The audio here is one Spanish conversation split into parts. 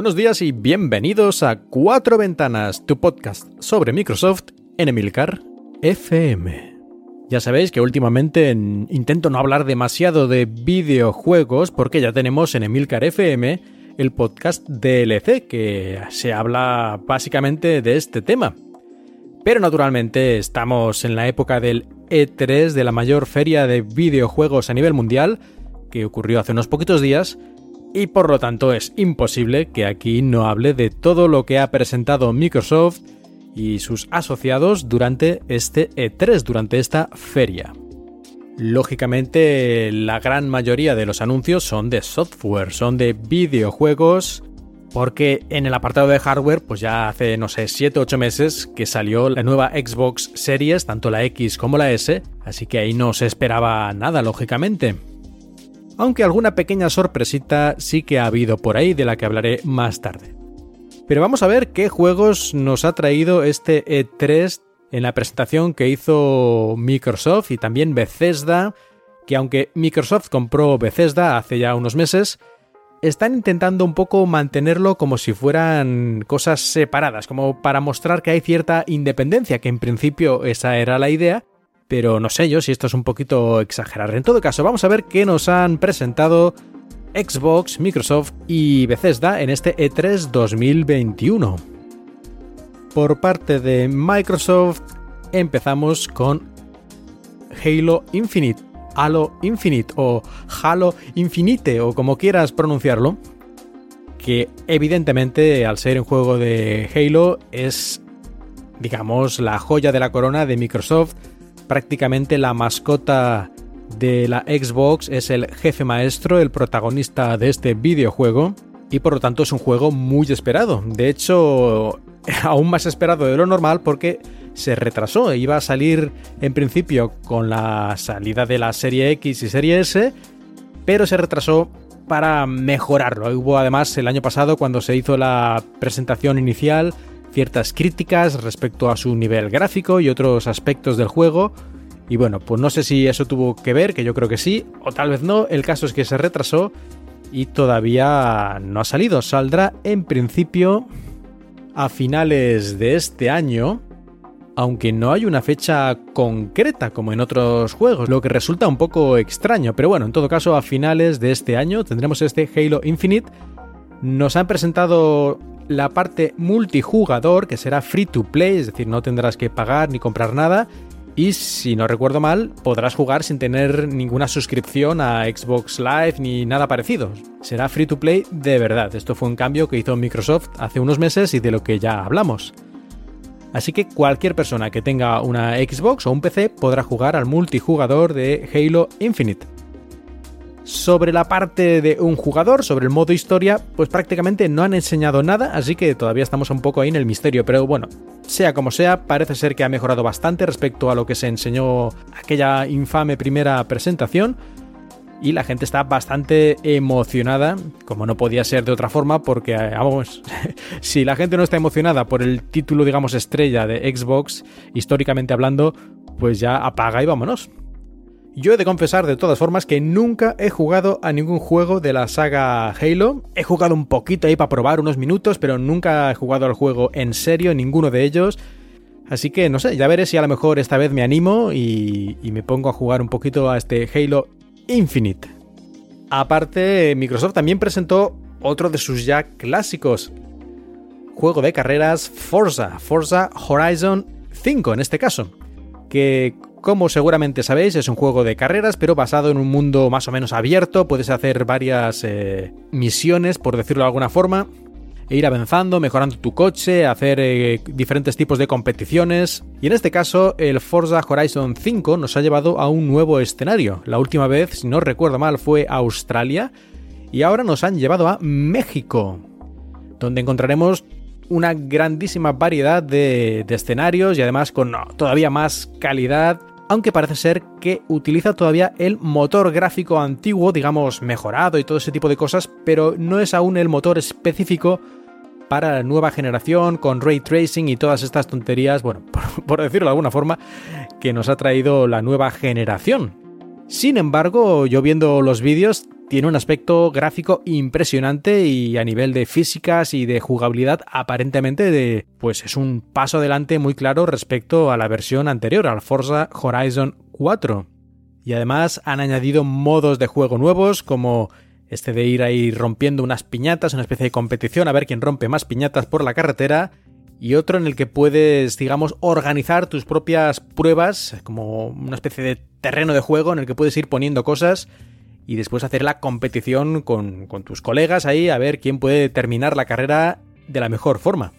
Buenos días y bienvenidos a Cuatro Ventanas, tu podcast sobre Microsoft en Emilcar FM. Ya sabéis que últimamente intento no hablar demasiado de videojuegos porque ya tenemos en Emilcar FM el podcast DLC que se habla básicamente de este tema. Pero naturalmente estamos en la época del E3 de la mayor feria de videojuegos a nivel mundial que ocurrió hace unos poquitos días y por lo tanto es imposible que aquí no hable de todo lo que ha presentado Microsoft y sus asociados durante este E3, durante esta feria. Lógicamente, la gran mayoría de los anuncios son de software, son de videojuegos, porque en el apartado de hardware, pues ya hace, no sé, 7-8 meses que salió la nueva Xbox Series, tanto la X como la S, así que ahí no se esperaba nada, lógicamente aunque alguna pequeña sorpresita sí que ha habido por ahí de la que hablaré más tarde. Pero vamos a ver qué juegos nos ha traído este E3 en la presentación que hizo Microsoft y también Bethesda, que aunque Microsoft compró Bethesda hace ya unos meses, están intentando un poco mantenerlo como si fueran cosas separadas, como para mostrar que hay cierta independencia, que en principio esa era la idea, pero no sé yo si esto es un poquito exagerar. En todo caso, vamos a ver qué nos han presentado Xbox, Microsoft y Bethesda en este E3 2021. Por parte de Microsoft empezamos con Halo Infinite, Halo Infinite o Halo Infinite o como quieras pronunciarlo, que evidentemente al ser un juego de Halo es digamos la joya de la corona de Microsoft prácticamente la mascota de la Xbox es el jefe maestro, el protagonista de este videojuego, y por lo tanto es un juego muy esperado. De hecho, aún más esperado de lo normal porque se retrasó. Iba a salir en principio con la salida de la serie X y serie S, pero se retrasó para mejorarlo. Hubo además el año pasado cuando se hizo la presentación inicial ciertas críticas respecto a su nivel gráfico y otros aspectos del juego. Y bueno, pues no sé si eso tuvo que ver, que yo creo que sí, o tal vez no. El caso es que se retrasó y todavía no ha salido. Saldrá en principio a finales de este año, aunque no hay una fecha concreta como en otros juegos, lo que resulta un poco extraño. Pero bueno, en todo caso, a finales de este año tendremos este Halo Infinite. Nos han presentado la parte multijugador, que será free to play, es decir, no tendrás que pagar ni comprar nada. Y si no recuerdo mal, podrás jugar sin tener ninguna suscripción a Xbox Live ni nada parecido. Será free to play de verdad. Esto fue un cambio que hizo Microsoft hace unos meses y de lo que ya hablamos. Así que cualquier persona que tenga una Xbox o un PC podrá jugar al multijugador de Halo Infinite. Sobre la parte de un jugador, sobre el modo historia, pues prácticamente no han enseñado nada, así que todavía estamos un poco ahí en el misterio, pero bueno, sea como sea, parece ser que ha mejorado bastante respecto a lo que se enseñó aquella infame primera presentación. Y la gente está bastante emocionada, como no podía ser de otra forma, porque, vamos, si la gente no está emocionada por el título, digamos, estrella de Xbox, históricamente hablando, pues ya apaga y vámonos. Yo he de confesar de todas formas que nunca he jugado a ningún juego de la saga Halo. He jugado un poquito ahí para probar unos minutos, pero nunca he jugado al juego en serio, ninguno de ellos. Así que no sé, ya veré si a lo mejor esta vez me animo y, me pongo a jugar un poquito a este Halo Infinite. Aparte, Microsoft también presentó otro de sus ya clásicos. Juego de carreras Forza, Forza Horizon 5 en este caso que Como seguramente sabéis, es un juego de carreras, pero basado en un mundo más o menos abierto. Puedes hacer varias eh, misiones, por decirlo de alguna forma, e ir avanzando, mejorando tu coche, hacer eh, diferentes tipos de competiciones. Y en este caso, el Forza Horizon 5 nos ha llevado a un nuevo escenario. La última vez, si no recuerdo mal, fue Australia. Y ahora nos han llevado a México, donde encontraremos una grandísima variedad de, de escenarios y además con todavía más calidad aunque parece ser que utiliza todavía el motor gráfico antiguo, digamos mejorado y todo ese tipo de cosas, pero no es aún el motor específico para la nueva generación con ray tracing y todas estas tonterías, bueno, por, decirlo de alguna forma, que nos ha traído la nueva generación. Sin embargo, yo viendo los vídeos, tiene un aspecto gráfico impresionante y a nivel de físicas y de jugabilidad aparentemente de, pues es un paso adelante muy claro respecto a la versión anterior, al Forza Horizon 4. Y además han añadido modos de juego nuevos como este de ir ahí rompiendo unas piñatas, una especie de competición a ver quién rompe más piñatas por la carretera y otro en el que puedes, digamos, organizar tus propias pruebas, como una especie de terreno de juego en el que puedes ir poniendo cosas y después hacer la competición con, tus colegas ahí a ver quién puede terminar la carrera de la mejor forma.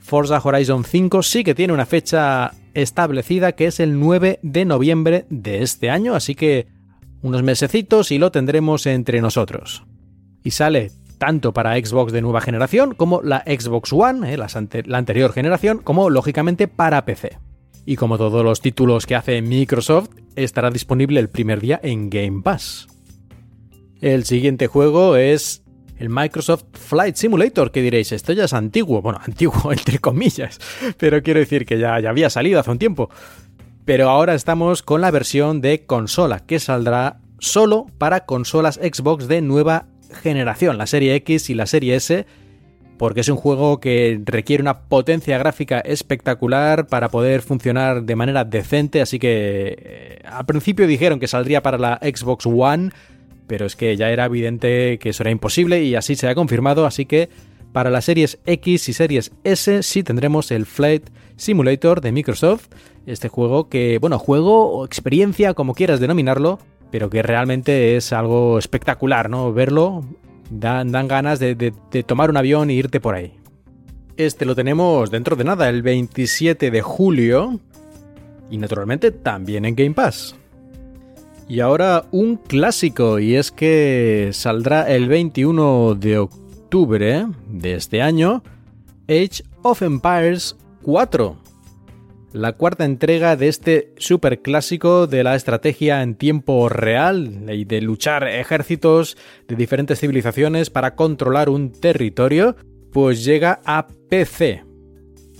Forza Horizon 5 sí que tiene una fecha establecida que es el 9 de noviembre de este año, así que unos mesecitos y lo tendremos entre nosotros. Y sale tanto para Xbox de nueva generación como la Xbox One, eh, la anterior generación, como lógicamente para PC y como todos los títulos que hace Microsoft, estará disponible el primer día en Game Pass. El siguiente juego es el Microsoft Flight Simulator, que diréis, esto ya es antiguo, bueno, antiguo entre comillas, pero quiero decir que ya, había salido hace un tiempo. Pero ahora estamos con la versión de consola, que saldrá solo para consolas Xbox de nueva generación, la serie X y la serie S, porque es un juego que requiere una potencia gráfica espectacular para poder funcionar de manera decente, así que eh, al principio dijeron que saldría para la Xbox One, pero es que ya era evidente que eso era imposible y así se ha confirmado, así que para las series X y series S sí tendremos el Flight Simulator de Microsoft, este juego que, bueno, juego o experiencia, como quieras denominarlo, pero que realmente es algo espectacular, ¿no? Verlo Dan, ganas de, tomar un avión e irte por ahí. Este lo tenemos dentro de nada, el 27 de julio. Y naturalmente también en Game Pass. Y ahora un clásico, y es que saldrá el 21 de octubre de este año Age of Empires 4 la cuarta entrega de este super clásico de la estrategia en tiempo real y de luchar ejércitos de diferentes civilizaciones para controlar un territorio, pues llega a PC.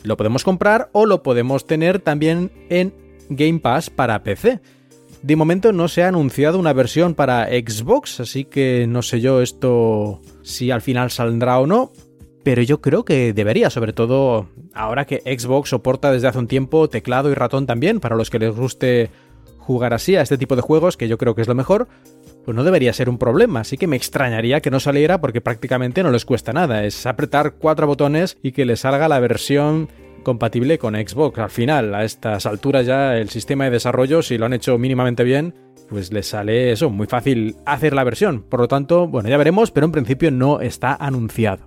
Lo podemos comprar o lo podemos tener también en Game Pass para PC. De momento no se ha anunciado una versión para Xbox, así que no sé yo esto si al final saldrá o no, pero yo creo que debería, sobre todo ahora que Xbox soporta desde hace un tiempo teclado y ratón también, para los que les guste jugar así a este tipo de juegos, que yo creo que es lo mejor, pues no debería ser un problema, así que me extrañaría que no saliera porque prácticamente no les cuesta nada, es apretar cuatro botones y que les salga la versión compatible con Xbox. Al final, a estas alturas ya el sistema de desarrollo, si lo han hecho mínimamente bien, pues les sale eso, muy fácil hacer la versión. Por lo tanto, bueno, ya veremos, pero en principio no está anunciado.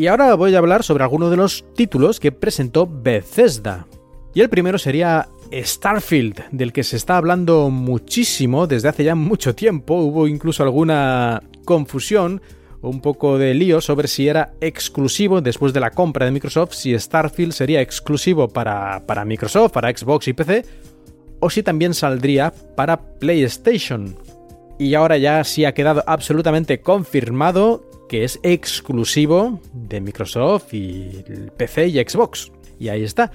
Y ahora voy a hablar sobre algunos de los títulos que presentó Bethesda. Y el primero sería Starfield, del que se está hablando muchísimo desde hace ya mucho tiempo. Hubo incluso alguna confusión, un poco de lío sobre si era exclusivo después de la compra de Microsoft, si Starfield sería exclusivo para, para Microsoft, para Xbox y PC, o si también saldría para PlayStation. Y ahora ya sí ha quedado absolutamente confirmado que es exclusivo de Microsoft y PC y Xbox. Y ahí está.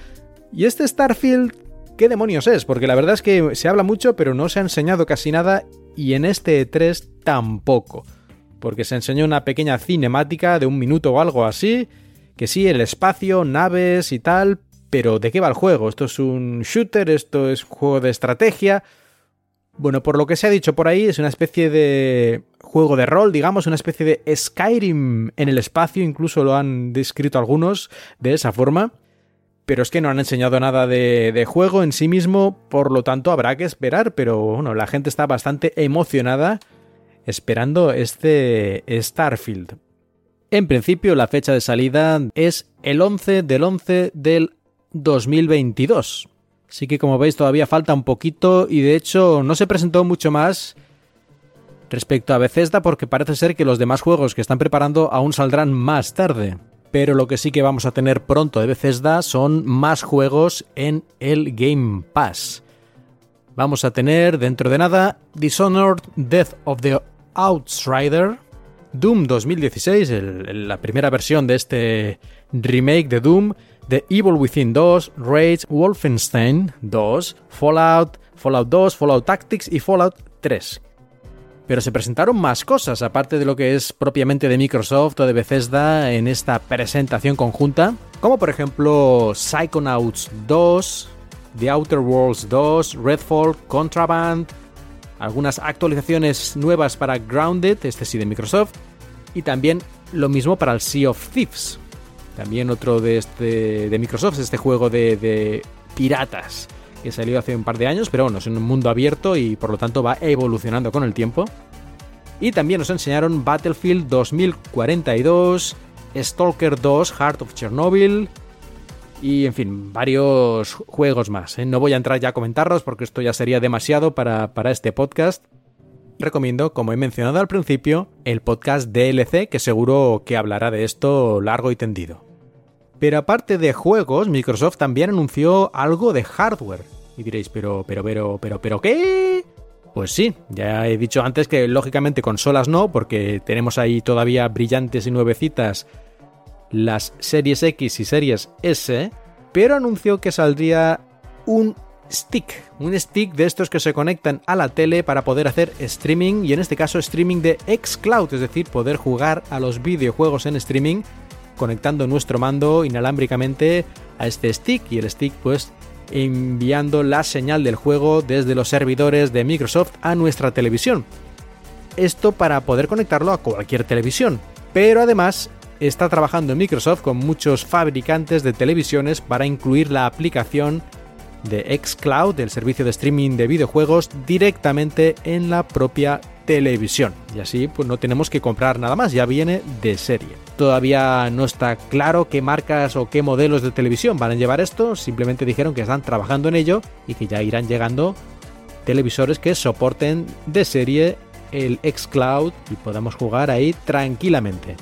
¿Y este Starfield qué demonios es? Porque la verdad es que se habla mucho, pero no se ha enseñado casi nada y en este E3 tampoco. Porque se enseñó una pequeña cinemática de un minuto o algo así, que sí, el espacio, naves y tal, pero ¿de qué va el juego? ¿Esto es un shooter? ¿Esto es un juego de estrategia? Bueno, por lo que se ha dicho por ahí, es una especie de juego de rol, digamos, una especie de Skyrim en el espacio, incluso lo han descrito algunos de esa forma. pero es que no han enseñado nada de, juego en sí mismo, por lo tanto habrá que esperar, pero bueno, la gente está bastante emocionada esperando este Starfield. En principio la fecha de salida es el 11 del 11 del 2022. Así que como veis todavía falta un poquito y de hecho no se presentó mucho más respecto a Bethesda porque parece ser que los demás juegos que están preparando aún saldrán más tarde pero lo que sí que vamos a tener pronto de Bethesda son más juegos en el Game Pass. Vamos a tener dentro de nada Dishonored Death of the Outsider, Doom 2016, la primera versión de este remake de Doom, The Evil Within 2, Rage, Wolfenstein 2, Fallout, Fallout 2, Fallout Tactics y Fallout 3, pero se presentaron más cosas, aparte de lo que es propiamente de Microsoft o de Bethesda en esta presentación conjunta, como por ejemplo Psychonauts 2, The Outer Worlds 2, Redfall, Contraband, algunas actualizaciones nuevas para Grounded, este sí de Microsoft, y también lo mismo para el Sea of Thieves, también otro de, este, de Microsoft, este juego de, piratas que salió hace un par de años, pero bueno, es un mundo abierto y por lo tanto va evolucionando con el tiempo. Y también nos enseñaron Battlefield 2042, Stalker 2, Heart of Chernobyl y en fin, varios juegos más. ¿eh? No voy a entrar ya a comentarlos porque esto ya sería demasiado para, para este podcast. Recomiendo, como he mencionado al principio, el podcast DLC que seguro que hablará de esto largo y tendido. Pero aparte de juegos, Microsoft también anunció algo de hardware. Y diréis, pero, pero, pero, pero, pero, ¿qué? Pues sí, ya he dicho antes que lógicamente consolas no, porque tenemos ahí todavía brillantes y nuevecitas las series X y series S, pero anunció que saldría un stick, un stick de estos que se conectan a la tele para poder hacer streaming y en este caso streaming de xCloud, es decir, poder jugar a los videojuegos en streaming conectando nuestro mando inalámbricamente a este stick y el stick pues enviando la señal del juego desde los servidores de Microsoft a nuestra televisión. Esto para poder conectarlo a cualquier televisión. Pero además está trabajando Microsoft con muchos fabricantes de televisiones para incluir la aplicación de xCloud, el servicio de streaming de videojuegos, directamente en la propia televisión. Y así pues no tenemos que comprar nada más, ya viene de serie. Todavía no está claro qué marcas o qué modelos de televisión van a llevar esto, simplemente dijeron que están trabajando en ello y que ya irán llegando televisores que soporten de serie el xCloud y podamos jugar ahí tranquilamente.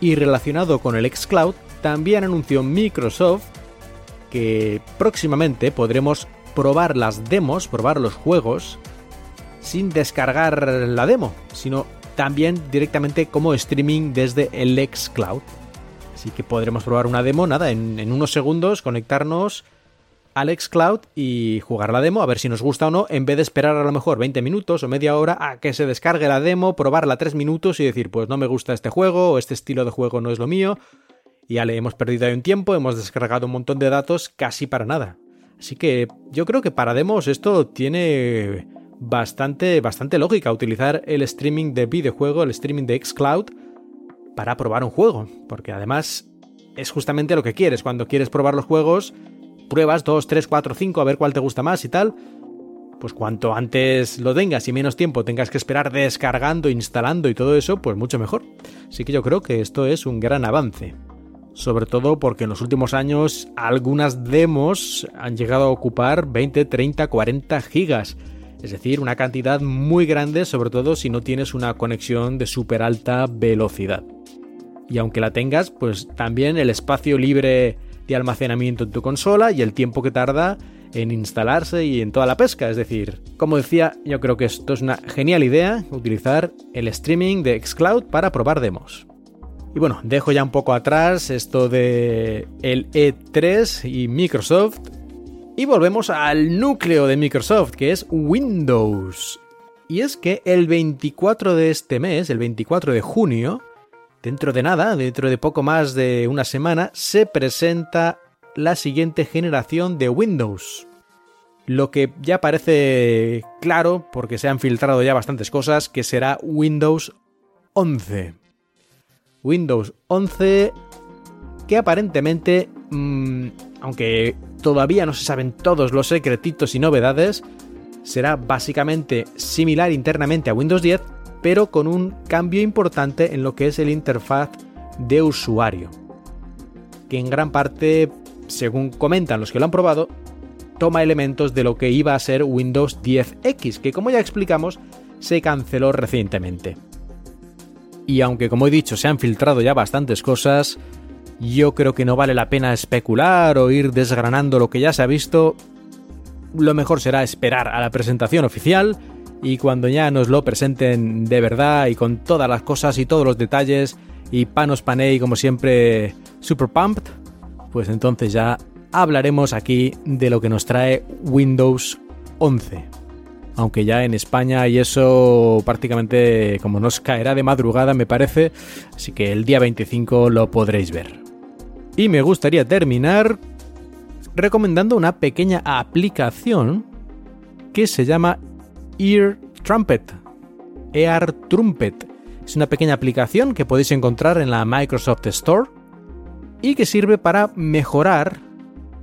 Y relacionado con el xCloud, también anunció Microsoft que próximamente podremos probar las demos, probar los juegos sin descargar la demo, sino también directamente como streaming desde el Xcloud. Así que podremos probar una demo, nada, en, unos segundos conectarnos al Xcloud y jugar la demo, a ver si nos gusta o no, en vez de esperar a lo mejor 20 minutos o media hora a que se descargue la demo, probarla 3 minutos y decir, pues no me gusta este juego o este estilo de juego no es lo mío. Ya le hemos perdido ahí un tiempo, hemos descargado un montón de datos casi para nada. Así que yo creo que para demos esto tiene bastante, bastante lógica utilizar el streaming de videojuego, el streaming de Xcloud, para probar un juego. Porque además es justamente lo que quieres. Cuando quieres probar los juegos, pruebas 2, 3, 4, 5, a ver cuál te gusta más y tal. Pues cuanto antes lo tengas y menos tiempo tengas que esperar descargando, instalando y todo eso, pues mucho mejor. Así que yo creo que esto es un gran avance. Sobre todo porque en los últimos años algunas demos han llegado a ocupar 20, 30, 40 gigas es decir, una cantidad muy grande, sobre todo si no tienes una conexión de súper alta velocidad. Y aunque la tengas, pues también el espacio libre de almacenamiento en tu consola y el tiempo que tarda en instalarse y en toda la pesca. Es decir, como decía, yo creo que esto es una genial idea, utilizar el streaming de Xcloud para probar demos. Y bueno, dejo ya un poco atrás esto de el E3 y Microsoft y volvemos al núcleo de Microsoft, que es Windows. Y es que el 24 de este mes, el 24 de junio, dentro de nada, dentro de poco más de una semana, se presenta la siguiente generación de Windows. Lo que ya parece claro, porque se han filtrado ya bastantes cosas, que será Windows 11. Windows 11 que aparentemente mm, aunque todavía no se saben todos los secretitos y novedades, será básicamente similar internamente a Windows 10, pero con un cambio importante en lo que es el interfaz de usuario, que en gran parte, según comentan los que lo han probado, toma elementos de lo que iba a ser Windows 10X, que como ya explicamos, se canceló recientemente. Y aunque como he dicho se han filtrado ya bastantes cosas, yo creo que no vale la pena especular o ir desgranando lo que ya se ha visto. Lo mejor será esperar a la presentación oficial y cuando ya nos lo presenten de verdad y con todas las cosas y todos los detalles y panos panei como siempre super pumped, pues entonces ya hablaremos aquí de lo que nos trae Windows 11. Aunque ya en España y eso prácticamente como nos caerá de madrugada me parece, así que el día 25 lo podréis ver. Y me gustaría terminar recomendando una pequeña aplicación que se llama Ear Trumpet. Ear Trumpet. Es una pequeña aplicación que podéis encontrar en la Microsoft Store y que sirve para mejorar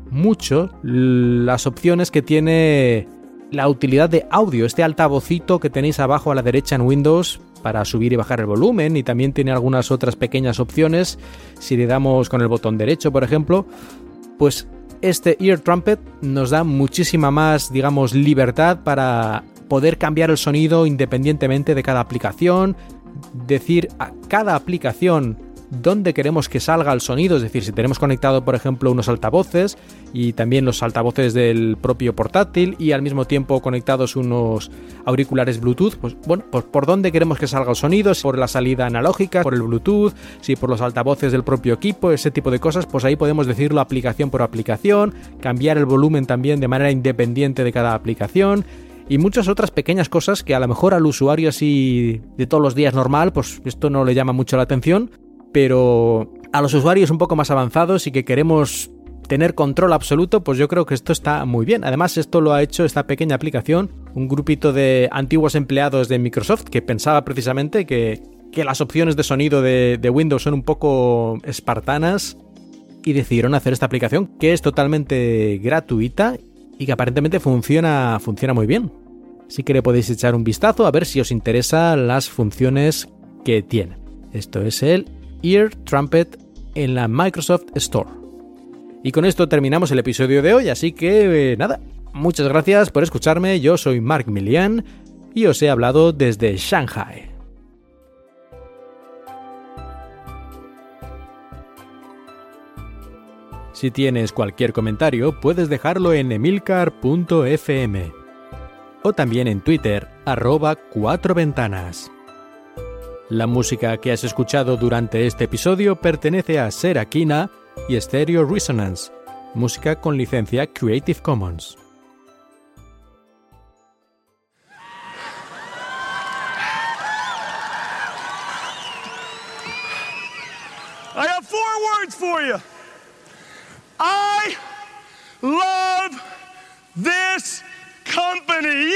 mucho las opciones que tiene la utilidad de audio, este altavocito que tenéis abajo a la derecha en Windows para subir y bajar el volumen y también tiene algunas otras pequeñas opciones. Si le damos con el botón derecho por ejemplo pues este ear trumpet nos da muchísima más digamos libertad para poder cambiar el sonido independientemente de cada aplicación decir a cada aplicación dónde queremos que salga el sonido, es decir, si tenemos conectado, por ejemplo, unos altavoces y también los altavoces del propio portátil y al mismo tiempo conectados unos auriculares Bluetooth, pues bueno, pues por dónde queremos que salga el sonido, si por la salida analógica, por el Bluetooth, si por los altavoces del propio equipo, ese tipo de cosas, pues ahí podemos decirlo aplicación por aplicación, cambiar el volumen también de manera independiente de cada aplicación y muchas otras pequeñas cosas que a lo mejor al usuario así de todos los días normal, pues esto no le llama mucho la atención, pero a los usuarios un poco más avanzados y que queremos tener control absoluto, pues yo creo que esto está muy bien. Además, esto lo ha hecho esta pequeña aplicación, un grupito de antiguos empleados de Microsoft que pensaba precisamente que, las opciones de sonido de, de, Windows son un poco espartanas y decidieron hacer esta aplicación que es totalmente gratuita y que aparentemente funciona, funciona muy bien. Así que le podéis echar un vistazo a ver si os interesan las funciones que tiene. Esto es el Ear Trumpet en la Microsoft Store. Y con esto terminamos el episodio de hoy, así que eh, nada, muchas gracias por escucharme, yo soy Mark Milian y os he hablado desde Shanghai. Si tienes cualquier comentario, puedes dejarlo en emilcar.fm o también en Twitter, arroba cuatro ventanas. La música que has escuchado durante este episodio pertenece a Serakina y Stereo Resonance, música con licencia Creative Commons. I have four words for you. I love this company.